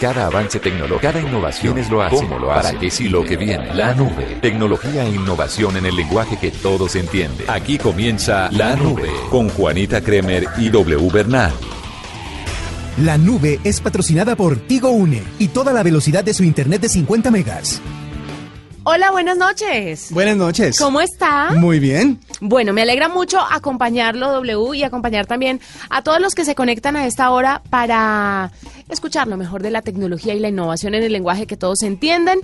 Cada avance tecnológico, cada innovación es lo hace, cómo lo hace, para qué sí lo que viene. La nube, tecnología e innovación en el lenguaje que todos entienden. Aquí comienza La Nube con Juanita Kremer y W Bernal. La nube es patrocinada por Tigo Une y toda la velocidad de su internet de 50 megas. Hola, buenas noches. Buenas noches. ¿Cómo está? Muy bien. Bueno, me alegra mucho acompañarlo, W, y acompañar también a todos los que se conectan a esta hora para escuchar lo mejor de la tecnología y la innovación en el lenguaje que todos entienden.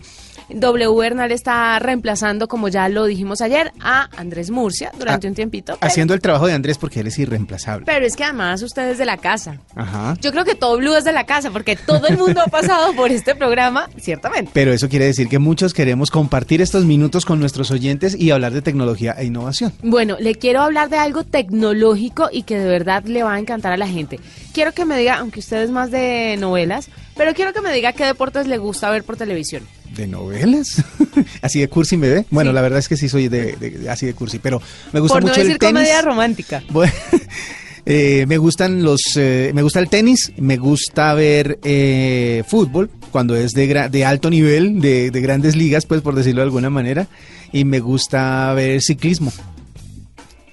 W Bernal está reemplazando, como ya lo dijimos ayer, a Andrés Murcia durante Ah, un tiempito. pero- Haciendo el trabajo de Andrés porque él es irreemplazable. Pero es que además usted es de la casa. Ajá. Yo creo que todo Blue es de la casa, porque todo el mundo ha pasado por este programa, ciertamente. Pero eso quiere decir que muchos queremos compartir estos minutos con nuestros oyentes y hablar de tecnología e innovación. Bueno, le quiero hablar de algo tecnológico y que de verdad le va a encantar a la gente. Quiero que me diga, aunque usted es más de novelas, pero quiero que me diga qué deportes le gusta ver por televisión. ¿De novelas? ¿Así de cursi me ve? Bueno, Sí. la verdad es que sí soy de, de- de- así de cursi, pero me gusta por no mucho decir el tenis. comedia romántica. Bueno, eh, me gustan los, eh, me gusta el tenis, me gusta ver eh, fútbol cuando es de, de alto nivel, de, de grandes ligas, pues por decirlo de alguna manera, y me gusta ver ciclismo.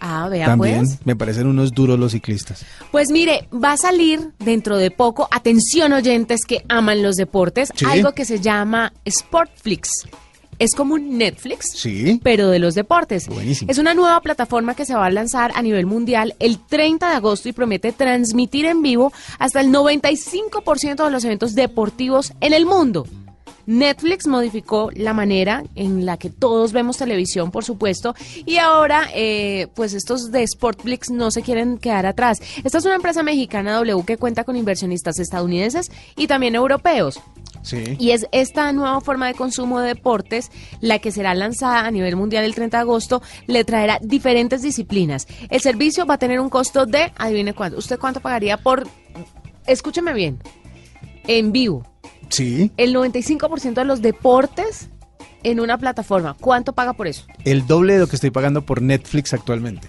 Ah, vea También pues. me parecen unos duros los ciclistas. Pues mire, va a salir dentro de poco, atención oyentes que aman los deportes, Sí. algo que se llama Sportflix. Es como un Netflix, Sí. pero de los deportes. Buenísimo. Es una nueva plataforma que se va a lanzar a nivel mundial el 30 de agosto y promete transmitir en vivo hasta el 95% de los eventos deportivos en el mundo. Netflix modificó la manera en la que todos vemos televisión, por supuesto, y ahora, eh, pues estos de Sportflix no se quieren quedar atrás. Esta es una empresa mexicana W que cuenta con inversionistas estadounidenses y también europeos. Sí. Y es esta nueva forma de consumo de deportes la que será lanzada a nivel mundial el 30 de agosto. Le traerá diferentes disciplinas. El servicio va a tener un costo de, adivine cuánto. ¿Usted cuánto pagaría por, escúcheme bien, en vivo? Sí. El 95% de los deportes en una plataforma. ¿Cuánto paga por eso? El doble de lo que estoy pagando por Netflix actualmente.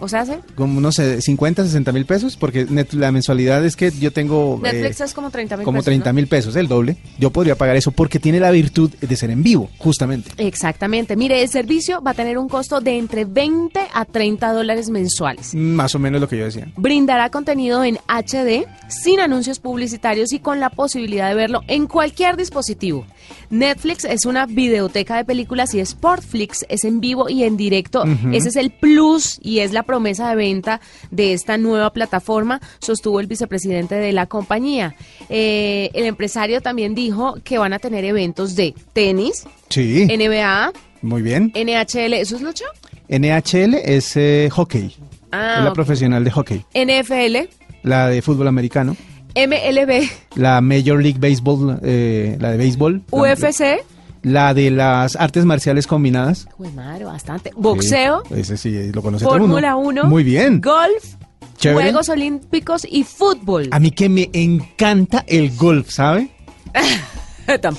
O sea, ¿sí? Como unos eh, 50, 60 mil pesos, porque net- la mensualidad es que yo tengo... eh, Netflix es como 30 mil como pesos, 30 ¿no? mil pesos, el doble. Yo podría pagar eso porque tiene la virtud de ser en vivo, justamente. Exactamente. Mire, el servicio va a tener un costo de entre 20 a 30 dólares mensuales. Más o menos lo que yo decía. Brindará contenido en HD, sin anuncios publicitarios y con la posibilidad de verlo en cualquier dispositivo. Netflix es una videoteca de películas y Sportflix es en vivo y en directo. Ese es el plus y es la promesa de venta de esta nueva plataforma, sostuvo el vicepresidente de la compañía. Eh, el empresario también dijo que van a tener eventos de tenis, Sí, NBA, muy bien. NHL, ¿eso es lucha? NHL es eh, hockey, Ah, es la profesional de hockey. NFL, La de fútbol americano, MLB, la Major League Baseball, eh, la de béisbol. UFC. La de las artes marciales combinadas. Uy, madre, bastante. Boxeo, Sí, ese sí, lo conoce todo el mundo. Fórmula 1. Muy bien. Golf, Chévere. Juegos Olímpicos y fútbol. A mí que me encanta el golf, ¿sabe? Tan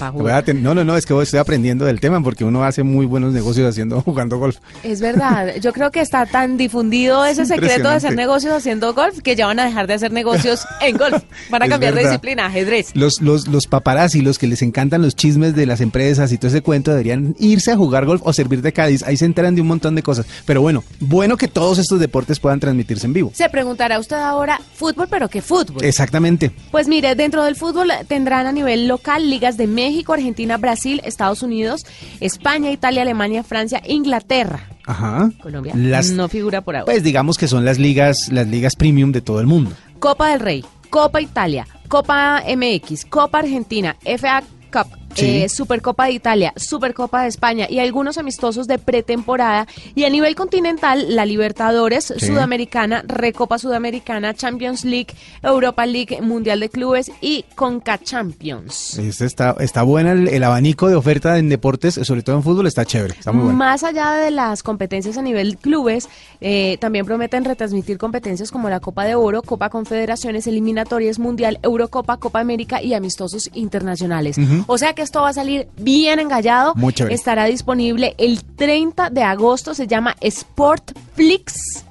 No, no, no, es que estoy aprendiendo del tema porque uno hace muy buenos negocios haciendo jugando golf. Es verdad, yo creo que está tan difundido ese secreto de hacer negocios haciendo golf que ya van a dejar de hacer negocios en golf. Van a Es cambiar de disciplina, ajedrez. Los, los, los paparazzi, los que les encantan los chismes de las empresas y todo ese cuento, deberían irse a jugar golf o servir de Cádiz. Ahí se enteran de un montón de cosas. Pero bueno, bueno que todos estos deportes puedan transmitirse en vivo. Se preguntará usted ahora, fútbol, pero ¿qué fútbol? Exactamente. Pues mire, dentro del fútbol tendrán a nivel local ligas de México, Argentina, Brasil, Estados Unidos, España, Italia, Alemania, Francia, Inglaterra. Ajá. Colombia Las- no figura por ahora. Pues digamos que son las ligas, las ligas premium de todo el mundo. Copa del Rey, Copa Italia, Copa MX, Copa Argentina, FA Cup, Sí. eh, Supercopa de Italia, Supercopa de España y algunos amistosos de pretemporada. Y a nivel continental, la Libertadores, Sí. Sudamericana, Recopa Sudamericana, Champions League, Europa League, Mundial de Clubes y Conca Champions. Este está, está buena el, el abanico de oferta en deportes, sobre todo en fútbol, está chévere, está muy bueno. Más allá de las competencias a nivel clubes, eh, también prometen retransmitir competencias como la Copa de Oro, Copa Confederaciones, Eliminatorias Mundial, Eurocopa, Copa América y amistosos internacionales. O sea que esto va a salir bien engallado. Muy. Estará disponible el 30 de agosto, se llama Sportflix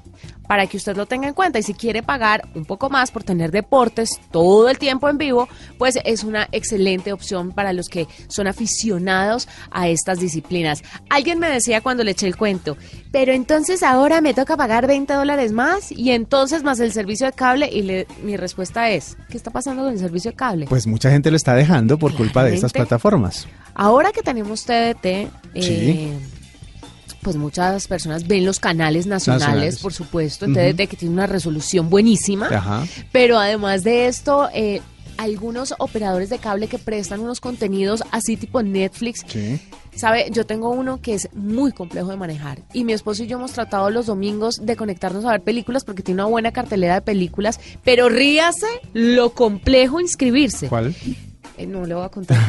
para que usted lo tenga en cuenta y si quiere pagar un poco más por tener deportes todo el tiempo en vivo, pues es una excelente opción para los que son aficionados a estas disciplinas. Alguien me decía cuando le eché el cuento, pero entonces ahora me toca pagar 20 dólares más y entonces más el servicio de cable y le- mi respuesta es, ¿qué está pasando con el servicio de cable? Pues mucha gente lo está dejando por culpa de estas plataformas. Ahora que tenemos TDT, eh, Sí. Pues muchas personas ven los canales nacionales, Nacionales. por supuesto, Ujú. TDT que tiene una resolución buenísima, Ajá. pero además de esto, eh, algunos operadores de cable que prestan unos contenidos así tipo Netflix, Sí. Sabe, yo tengo uno que es muy complejo de manejar y mi esposo y yo hemos tratado los domingos de conectarnos a ver películas porque tiene una buena cartelera de películas, pero ríase lo complejo inscribirse. ¿Cuál? Eh, no le voy a contar.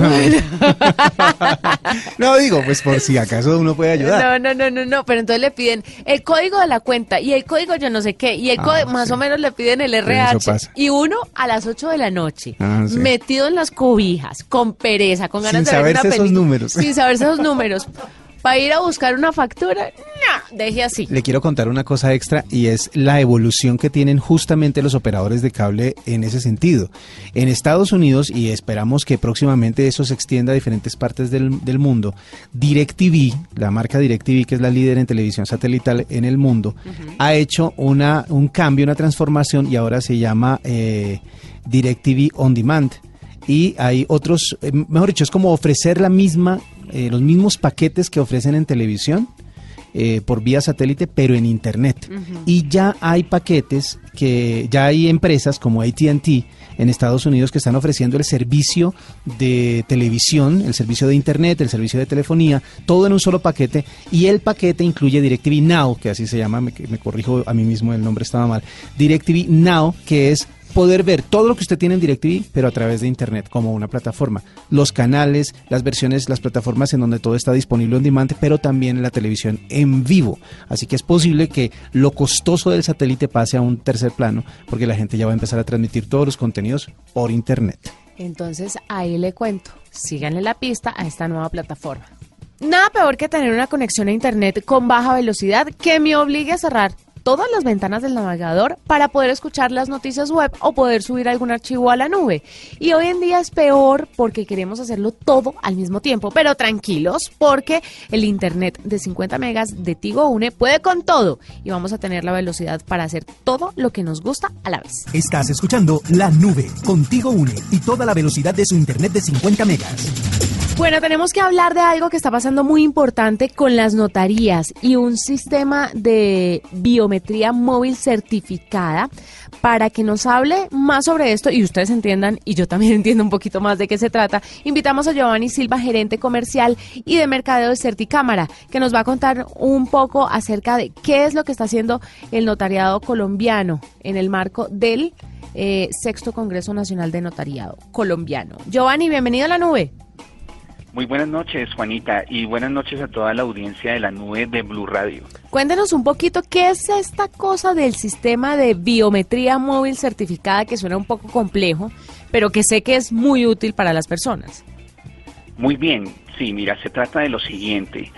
No digo, pues por si acaso uno puede ayudar. No, no, no, no, no, pero entonces le piden el código de la cuenta y el código yo no sé qué y el Ah, código, más o menos le piden el RH y uno a las 8 de la noche, Ah, sí. metido en las cobijas, con pereza, con ganas Sin de ver una saberse esos película. números. Sin saberse esos números. Para ir a buscar una factura, no, deje así. Le quiero contar una cosa extra y es la evolución que tienen justamente los operadores de cable en ese sentido. En Estados Unidos, y esperamos que próximamente eso se extienda a diferentes partes del, del mundo, DirecTV, la marca DirecTV, que es la líder en televisión satelital en el mundo, ha hecho una, un cambio, una transformación y ahora se llama eh, DirecTV On Demand. Y hay otros, eh, mejor dicho, es como ofrecer la misma, eh, los mismos paquetes que ofrecen en televisión, eh, por vía satélite, pero en Internet. Y ya hay paquetes que, ya hay empresas como ATT en Estados Unidos que están ofreciendo el servicio de televisión, el servicio de Internet, el servicio de telefonía, todo en un solo paquete. Y el paquete incluye DirecTV Now, que así se llama, me, me corrijo a mí mismo, el nombre estaba mal. DirecTV Now, que es poder ver todo lo que usted tiene en DirecTV, pero a través de Internet, como una plataforma. Los canales, las versiones, las plataformas en donde todo está disponible on demand, pero también la televisión en vivo. Así que es posible que lo costoso del satélite pase a un tercer plano, porque la gente ya va a empezar a transmitir todos los contenidos por Internet. Entonces ahí le cuento, síganle la pista a esta nueva plataforma. Nada peor que tener una conexión a internet con baja velocidad que me obligue a cerrar todas las ventanas del navegador para poder escuchar las noticias web o poder subir algún archivo a la nube. Y hoy en día es peor porque queremos hacerlo todo al mismo tiempo, pero tranquilos porque el internet de 50 megas de Tigo Une puede con todo y vamos a tener la velocidad para hacer todo lo que nos gusta a la vez. Estás escuchando La Nube, contigo une y toda la velocidad de su internet de 50 megas. Bueno, tenemos que hablar de algo que está pasando muy importante con las notarías y un sistema de biometría móvil certificada para que nos hable más sobre esto y ustedes entiendan y yo también entiendo un poquito más de qué se trata. Invitamos a Giovanni Silva, gerente comercial y de mercadeo de Certicámara, que nos va a contar un poco acerca de qué es lo que está haciendo el notariado colombiano en el marco del eh, sexto Congreso Nacional de Notariado colombiano. Giovanni, bienvenido a la nube. Muy buenas noches, Juanita, y buenas noches a toda la audiencia de la nube de Blue Radio. Cuéntenos un poquito qué es esta cosa del sistema de biometría móvil certificada que suena un poco complejo, pero que sé que es muy útil para las personas. Muy bien, sí, mira, se trata de lo siguiente.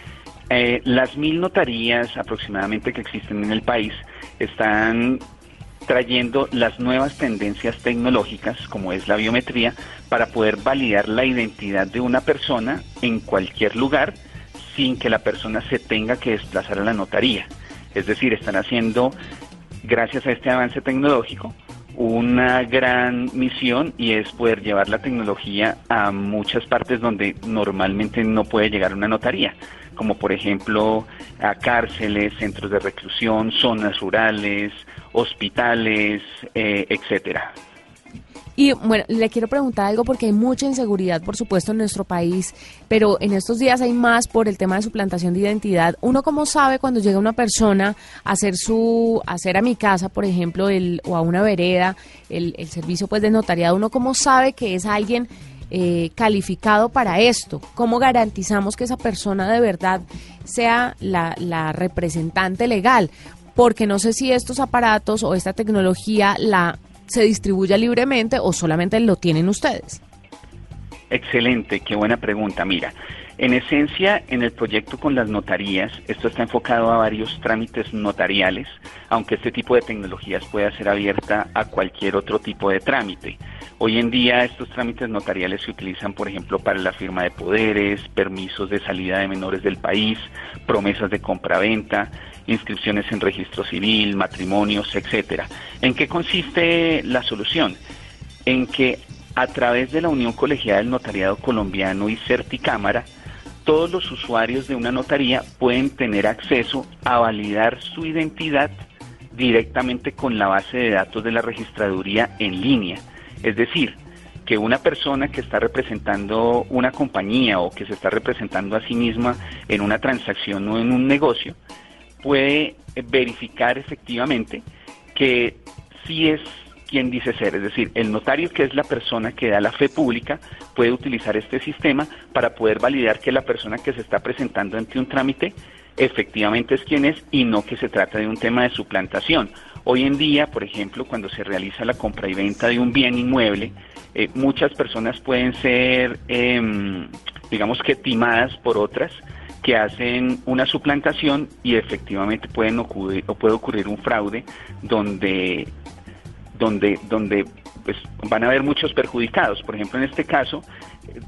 Eh, las mil notarías aproximadamente que existen en el país están trayendo las nuevas tendencias tecnológicas, como es la biometría, para poder validar la identidad de una persona en cualquier lugar sin que la persona se tenga que desplazar a la notaría. Es decir, están haciendo, gracias a este avance tecnológico, una gran misión y es poder llevar la tecnología a muchas partes donde normalmente no puede llegar una notaría, como por ejemplo a cárceles, centros de reclusión, zonas rurales, hospitales, eh, etcétera. Y bueno, le quiero preguntar algo porque hay mucha inseguridad, por supuesto, en nuestro país, pero en estos días hay más por el tema de suplantación de identidad. ¿Uno cómo sabe cuando llega una persona a hacer su, a hacer a mi casa, por ejemplo, el, o a una vereda, el, el servicio pues de notariado, uno cómo sabe que es alguien eh, calificado para esto? ¿Cómo garantizamos que esa persona de verdad sea la, la representante legal? Porque no sé si estos aparatos o esta tecnología la se distribuya libremente o solamente lo tienen ustedes? Excelente, qué buena pregunta. Mira, en esencia, en el proyecto con las notarías, esto está enfocado a varios trámites notariales, aunque este tipo de tecnologías pueda ser abierta a cualquier otro tipo de trámite. Hoy en día estos trámites notariales se utilizan, por ejemplo, para la firma de poderes, permisos de salida de menores del país, promesas de compraventa, inscripciones en registro civil, matrimonios, etcétera. ¿En qué consiste la solución? En que a través de la Unión Colegiada del Notariado Colombiano y Certicámara, todos los usuarios de una notaría pueden tener acceso a validar su identidad directamente con la base de datos de la registraduría en línea. Es decir, que una persona que está representando una compañía o que se está representando a sí misma en una transacción o en un negocio, puede verificar efectivamente que sí es quien dice ser, es decir, el notario que es la persona que da la fe pública puede utilizar este sistema para poder validar que la persona que se está presentando ante un trámite efectivamente es quien es y no que se trata de un tema de suplantación. Hoy en día, por ejemplo, cuando se realiza la compra y venta de un bien inmueble, eh, muchas personas pueden ser, em, digamos que timadas por otras que hacen una suplantación y efectivamente pueden ocurrir o puede ocurrir un fraude donde donde donde pues van a haber muchos perjudicados. Por ejemplo, en este caso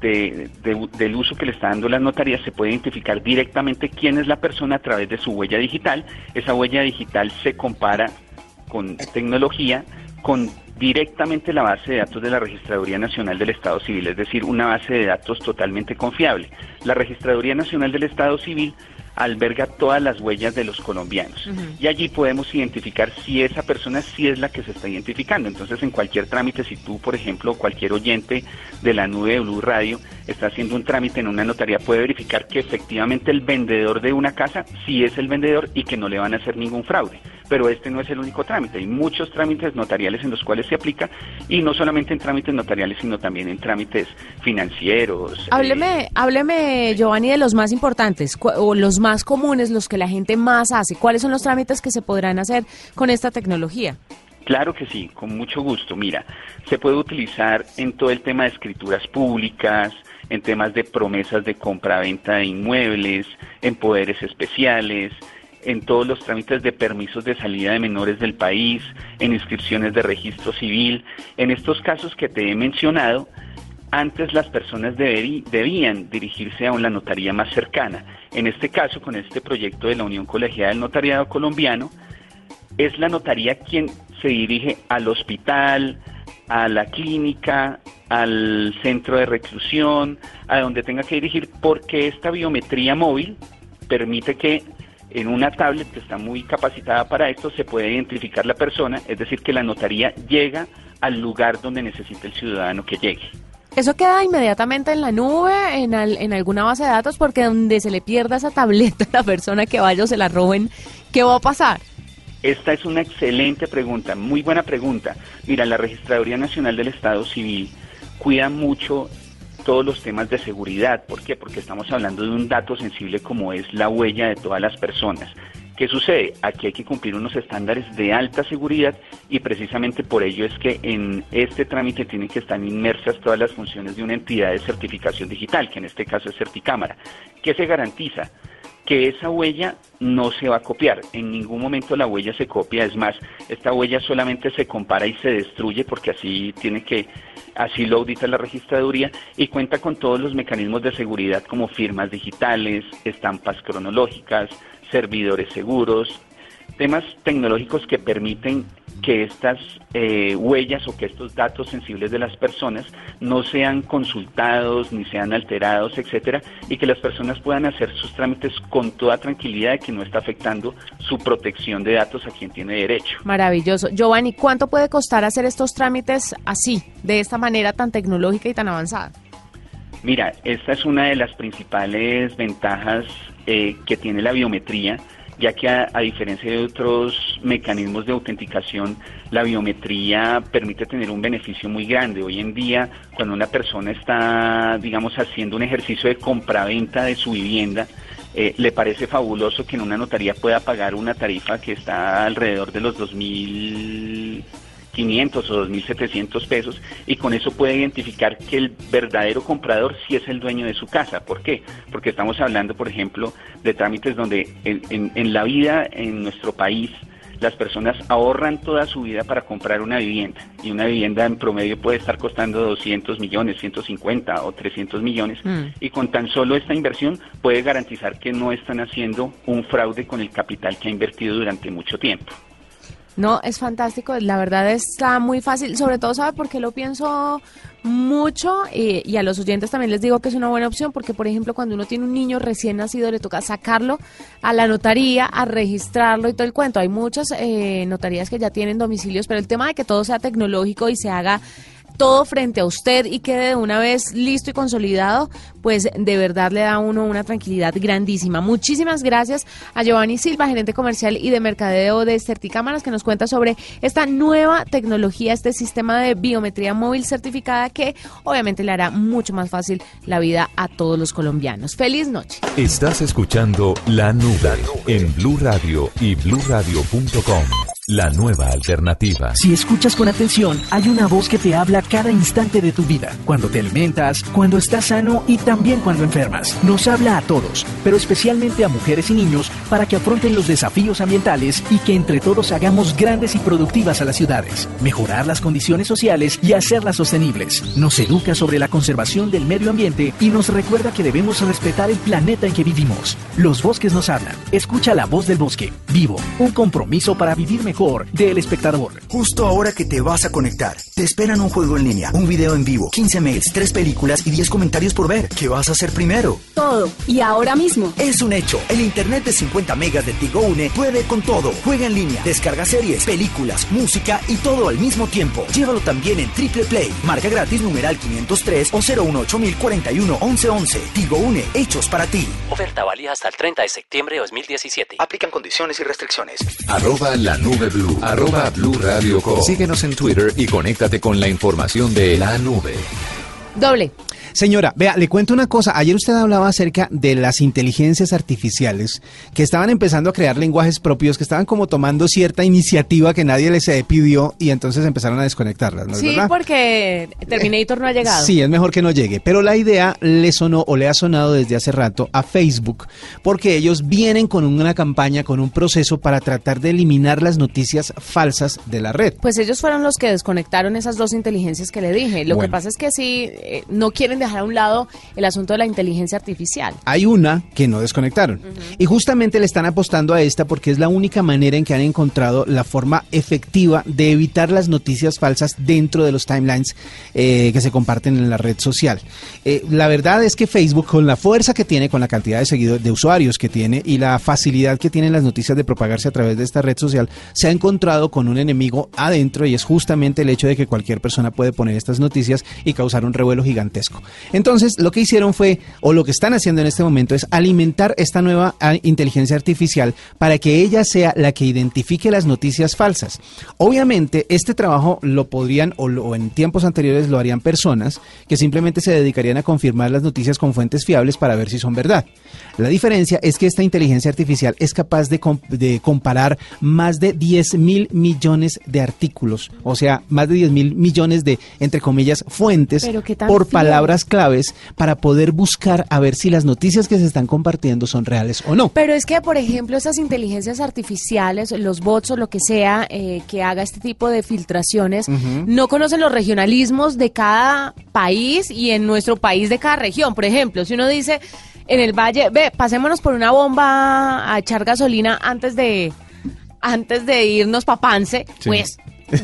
de, del uso que le está dando las notarías se puede identificar directamente quién es la persona a través de su huella digital. Esa huella digital se compara con tecnología con directamente la base de datos de la Registraduría Nacional del Estado Civil, es decir, una base de datos totalmente confiable. La Registraduría Nacional del Estado Civil alberga todas las huellas de los colombianos. Y allí podemos identificar si esa persona sí es la que se está identificando. Entonces, en cualquier trámite, si tú, por ejemplo, cualquier oyente de la nube de Blue Radio está haciendo un trámite en una notaría, puede verificar que efectivamente el vendedor de una casa sí es el vendedor y que no le van a hacer ningún fraude. Pero este no es el único trámite. Hay muchos trámites notariales en los cuales se aplica y no solamente en trámites notariales, sino también en trámites financieros. Hábleme, eh, hábleme, Giovanni, de los más importantes o los más comunes, los que la gente más hace. ¿Cuáles son los trámites que se podrán hacer con esta tecnología? Claro que sí, con mucho gusto. Mira, se puede utilizar en todo el tema de escrituras públicas, en temas de promesas de compra-venta de inmuebles, en poderes especiales, en todos los trámites de permisos de salida de menores del país, en inscripciones de registro civil. En estos casos que te he mencionado, antes las personas debían dirigirse a una notaría más cercana. En este caso, con este proyecto de la Unión Colegiada del Notariado Colombiano, es la notaría quien se dirige al hospital, a la clínica, al centro de reclusión, a donde tenga que dirigir, porque esta biometría móvil permite que en una tablet que está muy capacitada para esto se puede identificar la persona, es decir, que la notaría llega al lugar donde necesita el ciudadano que llegue. ¿Eso queda inmediatamente en la nube, en, en alguna base de datos? Porque donde se le pierda esa tableta a la persona que vaya o se la roben, ¿qué va a pasar? Esta es una excelente pregunta, muy buena pregunta. Mira, la Registraduría Nacional del Estado Civil cuida mucho todos los temas de seguridad. ¿Por qué? Porque estamos hablando de un dato sensible como es la huella de todas las personas. ¿Qué sucede? Aquí hay que cumplir unos estándares de alta seguridad y precisamente por ello es que en este trámite tienen que estar inmersas todas las funciones de una entidad de certificación digital, que en este caso es Certicámara. ¿Qué se garantiza? que esa huella no se va a copiar. En ningún momento la huella se copia. Es más, esta huella solamente se compara y se destruye porque así tiene que, así lo audita la registraduría y cuenta con todos los mecanismos de seguridad como firmas digitales, estampas cronológicas, servidores seguros, temas tecnológicos que permiten que estas eh, huellas o que estos datos sensibles de las personas no sean consultados ni sean alterados, etcétera, y que las personas puedan hacer sus trámites con toda tranquilidad de que no está afectando su protección de datos a quien tiene derecho. Maravilloso. Giovanni, ¿cuánto puede costar hacer estos trámites así, de esta manera tan tecnológica y tan avanzada? Mira, esta es una de las principales ventajas eh, que tiene la biometría ya que a, diferencia de otros mecanismos de autenticación, la biometría permite tener un beneficio muy grande. Hoy en día, cuando una persona está, digamos, haciendo un ejercicio de compraventa de su vivienda, eh, le parece fabuloso que en una notaría pueda pagar una tarifa que está alrededor de los 2.000 500 o 2.700 pesos y con eso puede identificar que el verdadero comprador sí es el dueño de su casa. ¿Por qué? Porque estamos hablando, por ejemplo, de trámites donde en, en la vida en nuestro país las personas ahorran toda su vida para comprar una vivienda y una vivienda en promedio puede estar costando 200 millones, 150 o 300 millones mm. y con tan solo esta inversión puede garantizar que no están haciendo un fraude con el capital que ha invertido durante mucho tiempo. No, es fantástico, la verdad está muy fácil, sobre todo sabe por qué lo pienso mucho y, a los oyentes también les digo que es una buena opción porque por ejemplo cuando uno tiene un niño recién nacido le toca sacarlo a la notaría a registrarlo y todo el cuento. Hay muchas eh, notarías que ya tienen domicilios pero el tema de que todo sea tecnológico y se haga todo frente a usted y quede de una vez listo y consolidado, pues de verdad le da a uno una tranquilidad grandísima. Muchísimas gracias a Giovanni Silva, gerente comercial y de mercadeo de Certicámaras, que nos cuenta sobre esta nueva tecnología, este sistema de biometría móvil certificada que obviamente le hará mucho más fácil la vida a todos los colombianos. Feliz noche. Estás escuchando La Nube en Blue Radio y bluradio.com. La nueva alternativa. Si escuchas con atención, hay una voz que te habla cada instante de tu vida. Cuando te alimentas, cuando estás sano y también cuando enfermas. Nos habla a todos, pero especialmente a mujeres y niños para que afronten los desafíos ambientales y que entre todos hagamos grandes y productivas a las ciudades. Mejorar las condiciones sociales y hacerlas sostenibles. Nos educa sobre la conservación del medio ambiente y nos recuerda que debemos respetar el planeta en que vivimos. Los bosques nos hablan. Escucha la voz del bosque. Vivo. Un compromiso para vivir mejor del espectador. Justo ahora que te vas a conectar, te esperan un juego en línea, un video en vivo, 15 mails, 3 películas y 10 comentarios por ver. ¿Qué vas a hacer primero? Todo. Y ahora mismo. Es un hecho. El internet de 50 megas de Tigo Une puede con todo. Juega en línea, descarga series, películas, música y todo al mismo tiempo. Llévalo también en Triple Play. Marca gratis numeral 503 o 018041 1111. Tigo Une, hechos para ti. Oferta válida hasta el 30 de septiembre de 2017. Aplican condiciones y restricciones. Arroba la nube Blue, arroba Blue Radio Co. Síguenos en Twitter y conéctate con la información de la nube. Doble. Señora, vea, le cuento una cosa. Ayer usted hablaba acerca de las inteligencias artificiales que estaban empezando a crear lenguajes propios, que estaban como tomando cierta iniciativa que nadie les pidió y entonces empezaron a desconectarlas, ¿no sí, porque Terminator no ha llegado. Sí, es mejor que no llegue. Pero la idea le sonó o le ha sonado desde hace rato a Facebook, porque ellos vienen con una campaña, con un proceso para tratar de eliminar las noticias falsas de la red. Pues ellos fueron los que desconectaron esas dos inteligencias que le dije. Lo que pasa es que sí, eh, no quieren dejar a un lado el asunto de la inteligencia artificial. Hay una que no desconectaron. Y justamente le están apostando a esta porque es la única manera en que han encontrado la forma efectiva de evitar las noticias falsas dentro de los timelines eh, que se comparten en la red social. Eh, la verdad es que Facebook, con la fuerza que tiene, con la cantidad de seguidores, de usuarios que tiene y la facilidad que tienen las noticias de propagarse a través de esta red social, se ha encontrado con un enemigo adentro y es justamente el hecho de que cualquier persona puede poner estas noticias y causar un revuelo gigantesco. Entonces, lo que hicieron fue, o lo que están haciendo en este momento, es alimentar esta nueva ah, inteligencia artificial para que ella sea la que identifique las noticias falsas. Obviamente, este trabajo lo podrían, o, en tiempos anteriores lo harían personas que simplemente se dedicarían a confirmar las noticias con fuentes fiables para ver si son verdad. La diferencia es que esta inteligencia artificial es capaz de, de comparar más de 10 mil millones de artículos, o sea, más de 10 mil millones de, entre comillas, fuentes por palabras claves para poder buscar a ver si las noticias que se están compartiendo son reales o no. Pero es que, por ejemplo, esas inteligencias artificiales, los bots o lo que sea eh, que haga este tipo de filtraciones, no conocen los regionalismos de cada país y en nuestro país de cada región. Por ejemplo, si uno dice en el valle, ve, pasémonos por una bomba a echar gasolina antes de antes de irnos pa' Pance, pues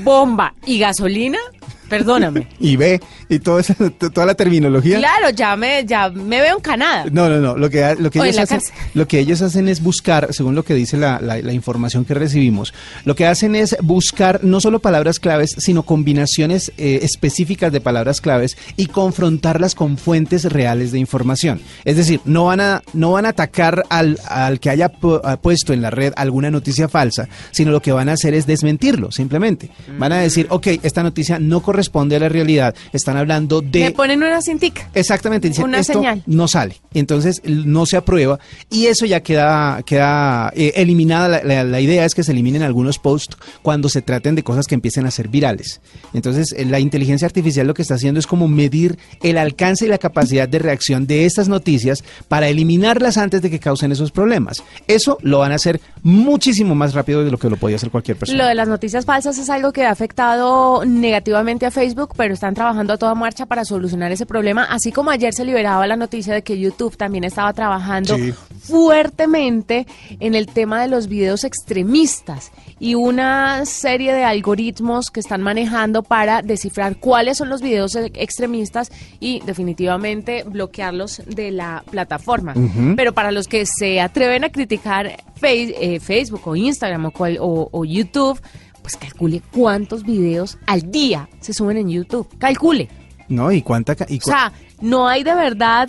bomba y gasolina, perdóname. Y ve, y todo esa- to- toda la terminología. Claro, ya me, ya me veo en Canadá. No, no, no. Lo que, lo, que ellos hacen, lo que ellos hacen es buscar, según lo que dice la, la- la información que recibimos, lo que hacen es buscar no solo palabras claves, sino combinaciones eh, específicas de palabras claves y confrontarlas con fuentes reales de información. Es decir, no van a, no van a atacar al, al que haya pu- ha puesto en la red alguna noticia falsa, sino lo que van a hacer es desmentirlo, simplemente. Van a decir, ok, esta noticia no corresponde a la realidad, están hablando de... Me ponen una cintica. Exactamente, dicen, Una esto señal. no sale. Entonces no se aprueba y eso ya queda, queda eh, eliminada. La, la- la idea es que se eliminen algunos posts cuando se traten de cosas que empiecen a ser virales. Entonces eh, la inteligencia artificial lo que está haciendo es como medir el alcance y la capacidad de reacción de estas noticias para eliminarlas antes de que causen esos problemas. Eso lo van a hacer muchísimo más rápido de lo que lo podía hacer cualquier persona. Lo de las noticias falsas es algo que ha afectado negativamente a Facebook, pero están trabajando a toda marcha para solucionar ese problema, así como ayer se liberaba la noticia de que YouTube también estaba trabajando Sí. fuertemente en el tema de los videos extremistas y una serie de algoritmos que están manejando para descifrar cuáles son los videos e- extremistas y definitivamente bloquearlos de la plataforma. Pero para los que se atreven a criticar eh, Facebook o Instagram o, cual- o- o YouTube, pues calcule cuántos videos al día se suben en YouTube. Calcule. ¿No? ¿Y cuánta? O sea, no hay de verdad,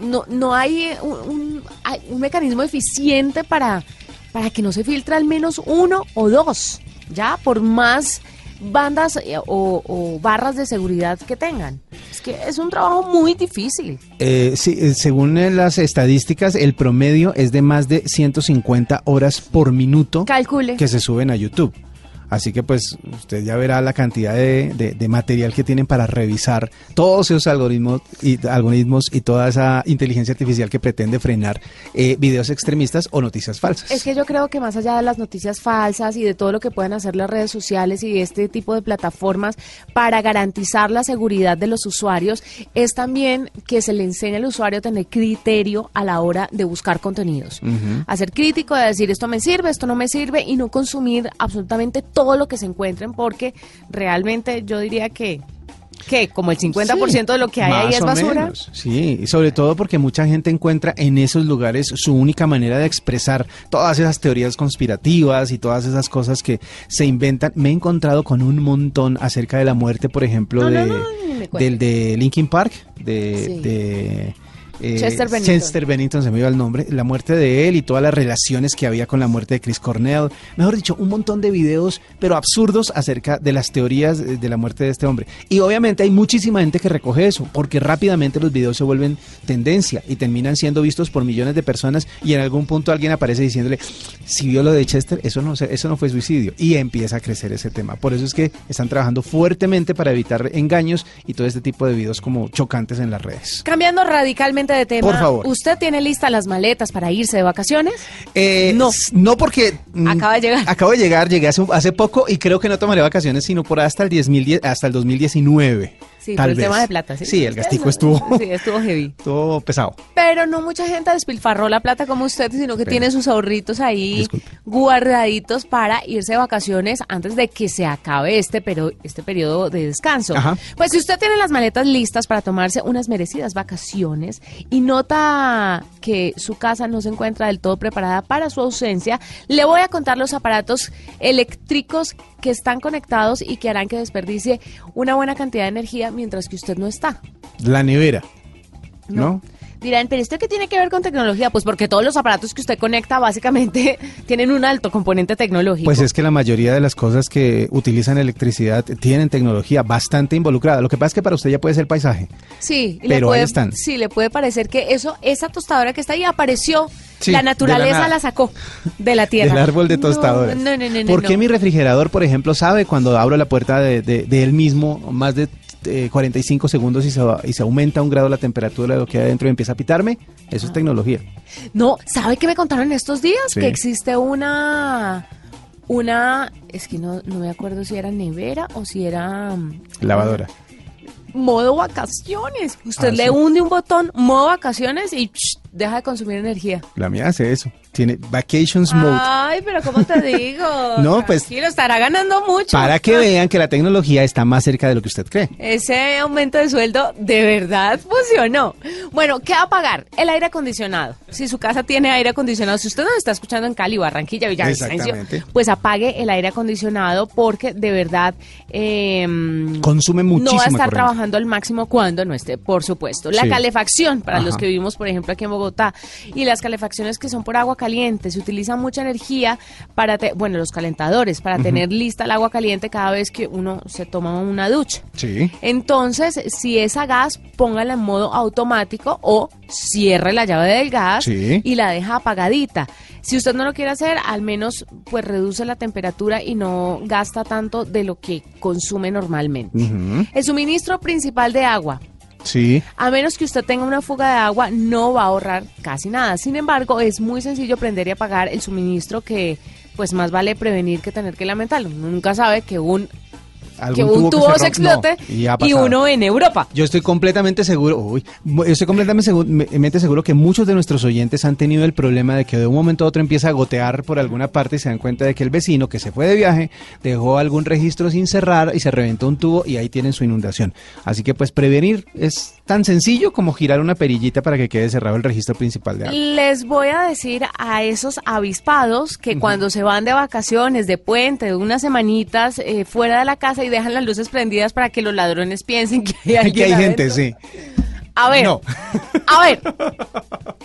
no, no hay un, un- hay un mecanismo eficiente para, para que no se filtre al menos uno o dos, ya, por más bandas eh, o, o barras de seguridad que tengan. Es que es un trabajo muy difícil. Eh, sí, eh, según eh, las estadísticas, el promedio es de más de 150 horas por minuto Calcule. que se suben a YouTube. Así que pues usted ya verá la cantidad de, de- de material que tienen para revisar todos esos algoritmos y, algoritmos y toda esa inteligencia artificial que pretende frenar eh, videos extremistas o noticias falsas. Es que yo creo que más allá de las noticias falsas y de todo lo que pueden hacer las redes sociales y este tipo de plataformas para garantizar la seguridad de los usuarios, es también que se le enseña al usuario a tener criterio a la hora de buscar contenidos. A ser crítico, de decir esto me sirve, esto no me sirve y no consumir absolutamente todo lo que se encuentren porque realmente yo diría que, que como el 50% de lo que hay ahí es basura. menos, Sí, y sobre todo porque mucha gente encuentra en esos lugares su única manera de expresar todas esas teorías conspirativas y todas esas cosas que se inventan. Me he encontrado con un montón acerca de la muerte, por ejemplo, No, de, no, del de Linkin Park, de... Sí. de eh, Chester Bennington. Chester Bennington, se me iba el nombre, la muerte de él y todas las relaciones que había con la muerte de Chris Cornell. Mejor dicho, un montón de videos, pero absurdos acerca de las teorías de la muerte de este hombre. Y obviamente hay muchísima gente que recoge eso, porque rápidamente los videos se vuelven tendencia y terminan siendo vistos por millones de personas y en algún punto alguien aparece diciéndole, si vio lo de Chester, eso no, eso no fue suicidio. Y empieza a crecer ese tema. Por eso es que están trabajando fuertemente para evitar engaños y todo este tipo de videos como chocantes en las redes. Cambiando radicalmente de tema, Por favor. ¿usted tiene listas las maletas para irse de vacaciones? Eh, no. No porque... mm, Acaba de llegar. Acabo de llegar, llegué hace, hace poco y creo que no tomaré vacaciones sino por hasta el, 10.010 hasta el 2019. Sí, tal por el vez. tema de plata, ¿sí? Sí, el gastico estuvo, Sí, estuvo heavy. estuvo pesado. Pero no mucha gente despilfarró la plata como usted, sino que Pero- tiene sus ahorritos ahí guardaditos para irse de vacaciones antes de que se acabe este, pero, este periodo de descanso. Ajá. Pues si usted tiene las maletas listas para tomarse unas merecidas vacaciones y nota que su casa no se encuentra del todo preparada para su ausencia, le voy a contar los aparatos eléctricos que están conectados y que harán que desperdicie una buena cantidad de energía mientras que usted no está. La nevera. ¿No? Dirán, pero ¿esto qué tiene que ver con tecnología? Pues porque todos los aparatos que usted conecta básicamente tienen un alto componente tecnológico. Pues es que la mayoría de las cosas que utilizan electricidad tienen tecnología bastante involucrada. Lo que pasa es que para usted ya puede ser paisaje. Sí, le Pero ahí están. Sí, le puede parecer que eso, esa tostadora que está ahí apareció. Sí, la naturaleza la, sacó de la tierra. Del árbol de No, tostadoras. No, no, no, no. ¿Por qué no. mi refrigerador, por ejemplo, sabe cuando abro la puerta de, de- de él mismo más de eh, 45 segundos y se, va- y se aumenta un grado la temperatura de lo que hay adentro y empieza a pitarme? Eso es tecnología. No, ¿sabe qué me contaron estos días? Sí. Que existe una. Una. Es que no, no me acuerdo si era nevera o si era. mm, Lavadora. Modo vacaciones. Usted Ah, le sí. hunde un botón, modo vacaciones, y deja de consumir energía. La mía hace eso. Tiene vacations mode. Ay, pero ¿cómo te digo? No, pues- Tranquilo, estará ganando mucho. Para que vean que la tecnología está más cerca de lo que usted cree. Ese aumento de sueldo de verdad funcionó. Bueno, ¿qué va a pagar? El aire acondicionado. Si su casa tiene aire acondicionado, si usted nos está escuchando en Cali, Barranquilla, Villavicencio, pues apague el aire acondicionado porque de verdad eh, Consume no va a estar corriente. trabajando al máximo cuando no esté, por supuesto. La Sí. calefacción, para los que vivimos, por ejemplo, aquí en Bogotá, y las calefacciones que son por agua caliente, se utiliza mucha energía para, te- bueno, los calentadores, para tener lista el agua caliente cada vez que uno se toma una ducha. Sí. Entonces, si es a gas, póngala en modo automático o cierre la llave del gas Sí. y la deja apagadita. Si usted no lo quiere hacer, al menos pues reduce la temperatura y no gasta tanto de lo que consume normalmente. El suministro principal de agua. Sí. A menos que usted tenga una fuga de agua, no va a ahorrar casi nada. Sin embargo, es muy sencillo prender y apagar el suministro que pues más vale prevenir que tener que lamentarlo. Nunca sabe que un que un tubo se se romp- no, explote y uno en Europa. Yo estoy completamente seguro, uy, yo estoy completamente seguro, seguro que muchos de nuestros oyentes han tenido el problema de que de un momento a otro empieza a gotear por alguna parte y se dan cuenta de que el vecino que se fue de viaje dejó algún registro sin cerrar y se reventó un tubo y ahí tienen su inundación. Así que pues prevenir es tan sencillo como girar una perillita para que quede cerrado el registro principal de agua. Les voy a decir a esos avispados que cuando se van de vacaciones, de puente, de unas semanitas eh, fuera de la casa y dejan las luces prendidas para que los ladrones piensen que hay alguien que hay gente, sí. A ver, No. a ver,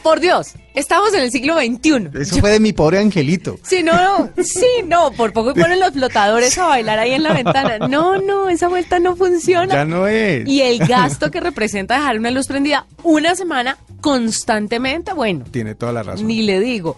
por Dios, estamos en el siglo XXI. Eso fue de mi pobre angelito. Sí, no, no, sí, no, por poco ponen los flotadores a bailar ahí en la ventana. No, no, esa vuelta no funciona. Ya no es. Y el gasto que representa dejar una luz prendida una semana constantemente, bueno, Tiene toda la razón. ni le digo.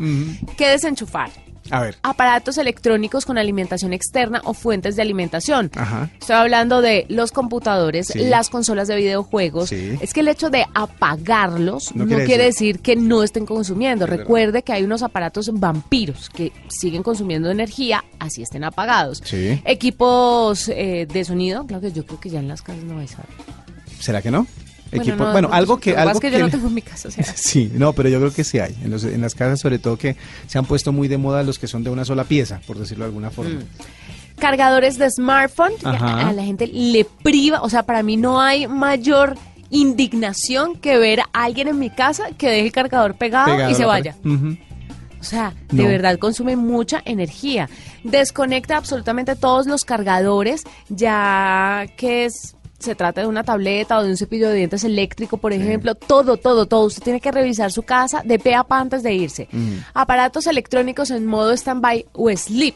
¿Qué desenchufar? A ver. Aparatos electrónicos con alimentación externa o fuentes de alimentación. Ajá. Estoy hablando de los computadores, Sí. las consolas de videojuegos. Sí. Es que el hecho de apagarlos No no, quiere quiere, decir que no estén consumiendo. Es verdad. Recuerde que hay unos aparatos vampiros que siguen consumiendo energía, así estén apagados. Sí. Equipos eh, de sonido, claro que yo creo que ya en las casas no vais a ver. ¿Será que no? Equipo- no, bueno, no, algo que... algo que yo no tengo en mi casa, o sea. Sí, no, pero yo creo que sí hay. En, los- en las casas, sobre todo, que se han puesto muy de moda los que son de una sola pieza, por decirlo de alguna forma. cargadores de smartphone que a, a la gente le priva, o sea, para mí no hay mayor indignación que ver a alguien en mi casa que deje el cargador pegado, Pegado y se vaya. O sea, de verdad consume mucha energía. Desconecta absolutamente todos los cargadores, ya que es se trata de una tableta o de un cepillo de dientes eléctrico, por ejemplo, todo, todo, todo. Usted tiene que revisar su casa de pe a pa antes de irse. Aparatos electrónicos en modo stand-by o sleep.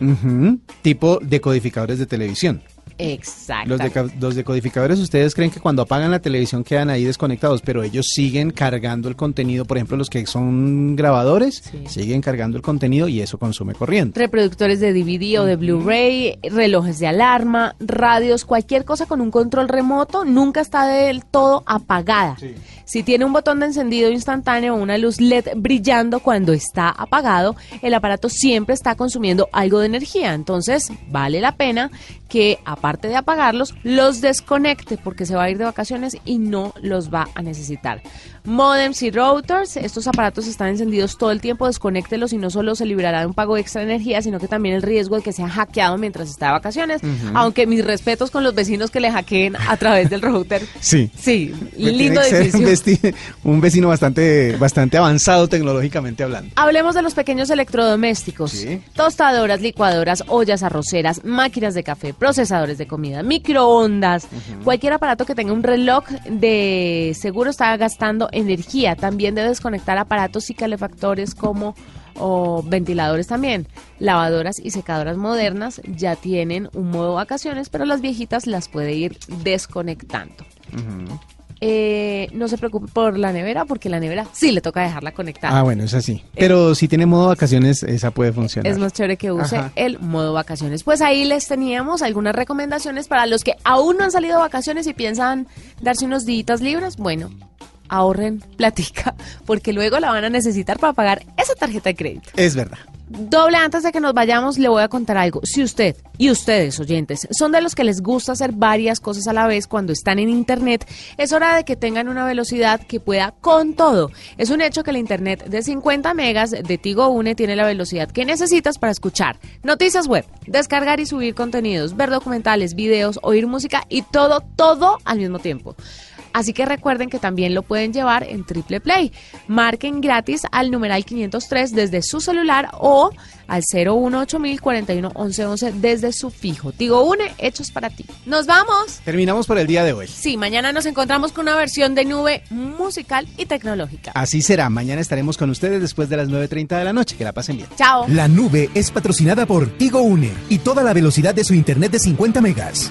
Ujú. Tipo decodificadores de televisión. Exacto. Los, los decodificadores, ustedes creen que cuando apagan la televisión quedan ahí desconectados, pero ellos siguen cargando el contenido. Por ejemplo, los que son grabadores siguen cargando el contenido y eso consume corriente. reproductores de DVD o de Blu-ray, relojes de alarma, radios, cualquier cosa con un control remoto nunca está del todo apagada. Si tiene un botón de encendido instantáneo o una luz LED brillando cuando está apagado, el aparato siempre está consumiendo algo de energía. Entonces, vale la pena que, aparte de apagarlos, los desconecte porque se va a ir de vacaciones y no los va a necesitar. Modems y routers, estos aparatos están encendidos todo el tiempo, desconéctelos y no solo se librará de un pago extra de energía, sino que también el riesgo de que sea hackeado mientras está de vacaciones. Aunque mis respetos con los vecinos que le hackeen a través del router. Sí. Sí, Tiene lindo edificio. un vecino bastante, bastante avanzado tecnológicamente hablando. Hablemos de los pequeños electrodomésticos. Tostadoras, licuadoras, ollas arroceras, máquinas de café, procesadores de comida, microondas. Cualquier aparato que tenga un reloj de seguro está gastando energía. También debe desconectar aparatos y calefactores como o ventiladores también. Lavadoras y secadoras modernas ya tienen un modo vacaciones, pero las viejitas las puede ir desconectando. Eh, no se preocupe por la nevera, porque la nevera sí le toca dejarla conectada. Ah, bueno, es así. Pero si tiene modo vacaciones, esa puede funcionar. Es más chévere que use Ajá. el modo vacaciones. Pues ahí les teníamos algunas recomendaciones para los que aún no han salido de vacaciones y piensan darse unos días libres. Bueno, ahorren platica, porque luego la van a necesitar para pagar esa tarjeta de crédito. Es verdad. Doble, antes de que nos vayamos, le voy a contar algo. Si usted y ustedes, oyentes, son de los que les gusta hacer varias cosas a la vez cuando están en Internet, es hora de que tengan una velocidad que pueda con todo. Es un hecho que la Internet de 50 megas de Tigo Une tiene la velocidad que necesitas para escuchar noticias web, descargar y subir contenidos, ver documentales, videos, oír música y todo, todo al mismo tiempo. Así que recuerden que también lo pueden llevar en Triple Play. Marquen gratis al numeral 503 desde su celular o al 018041111 desde su fijo. Tigo Une, hechos para ti. ¡Nos vamos! Terminamos por el día de hoy. Sí, mañana nos encontramos con una versión de nube musical y tecnológica. Así será. Mañana estaremos con ustedes después de las 9.30 de la noche. Que la pasen bien. Chao. La nube es patrocinada por Tigo Une y toda la velocidad de su internet de 50 megas.